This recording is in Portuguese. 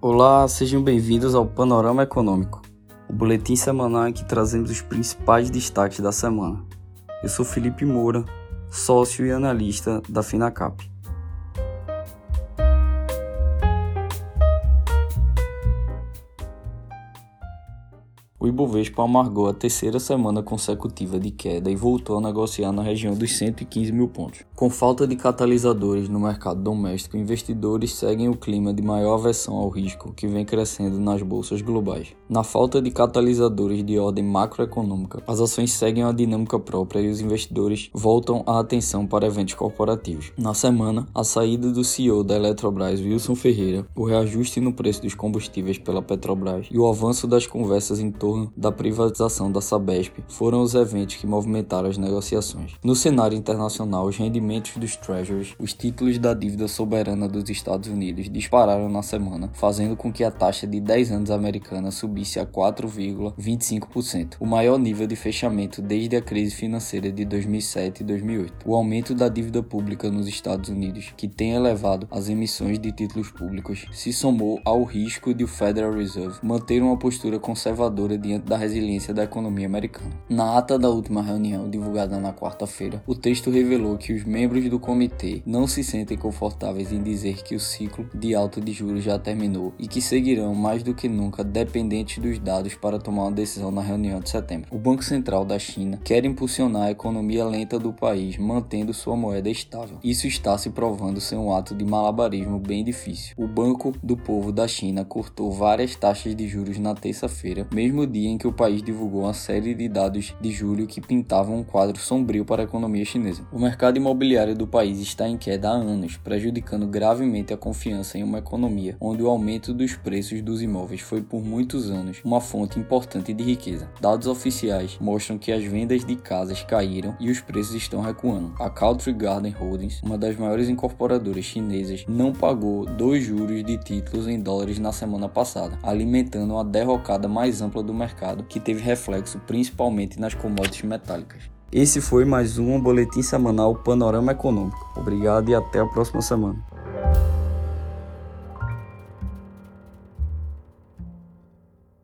Olá, sejam bem-vindos ao Panorama Econômico, o boletim semanal em que trazemos os principais destaques da semana. Eu sou Felipe Moura, sócio e analista da Finacap. O Ibovespa amargou a terceira semana consecutiva de queda e voltou a negociar na região dos 115 mil pontos. Com falta de catalisadores no mercado doméstico, investidores seguem o clima de maior aversão ao risco que vem crescendo nas bolsas globais. Na falta de catalisadores de ordem macroeconômica, as ações seguem a dinâmica própria e os investidores voltam a atenção para eventos corporativos. Na semana, a saída do CEO da Eletrobras, Wilson Ferreira, o reajuste no preço dos combustíveis pela Petrobras e o avanço das conversas em torno da privatização da Sabesp foram os eventos que movimentaram as negociações. No cenário internacional, os rendimentos dos Treasuries, os títulos da dívida soberana dos Estados Unidos, dispararam na semana, fazendo com que a taxa de 10 anos americana subisse a 4,25%, o maior nível de fechamento desde a crise financeira de 2007 e 2008. O aumento da dívida pública nos Estados Unidos, que tem elevado as emissões de títulos públicos, se somou ao risco de o Federal Reserve manter uma postura conservadora diante da resiliência da economia americana. Na ata da última reunião, divulgada na quarta-feira, o texto revelou que os membros do comitê não se sentem confortáveis em dizer que o ciclo de alta de juros já terminou e que seguirão mais do que nunca dependentes dos dados para tomar uma decisão na reunião de setembro. O Banco Central da China quer impulsionar a economia lenta do país, mantendo sua moeda estável. Isso está se provando ser um ato de malabarismo bem difícil. O Banco do Povo da China cortou várias taxas de juros na terça-feira, mesmo dia em que o país divulgou uma série de dados de julho que pintavam um quadro sombrio para a economia chinesa. O mercado imobiliário do país está em queda há anos, prejudicando gravemente a confiança em uma economia onde o aumento dos preços dos imóveis foi por muitos anos uma fonte importante de riqueza. Dados oficiais mostram que as vendas de casas caíram e os preços estão recuando. A Country Garden Holdings, uma das maiores incorporadoras chinesas, não pagou dois juros de títulos em dólares na semana passada, alimentando uma derrocada mais ampla do mercado, que teve reflexo principalmente nas commodities metálicas. Esse foi mais um boletim semanal Panorama Econômico. Obrigado e até a próxima semana.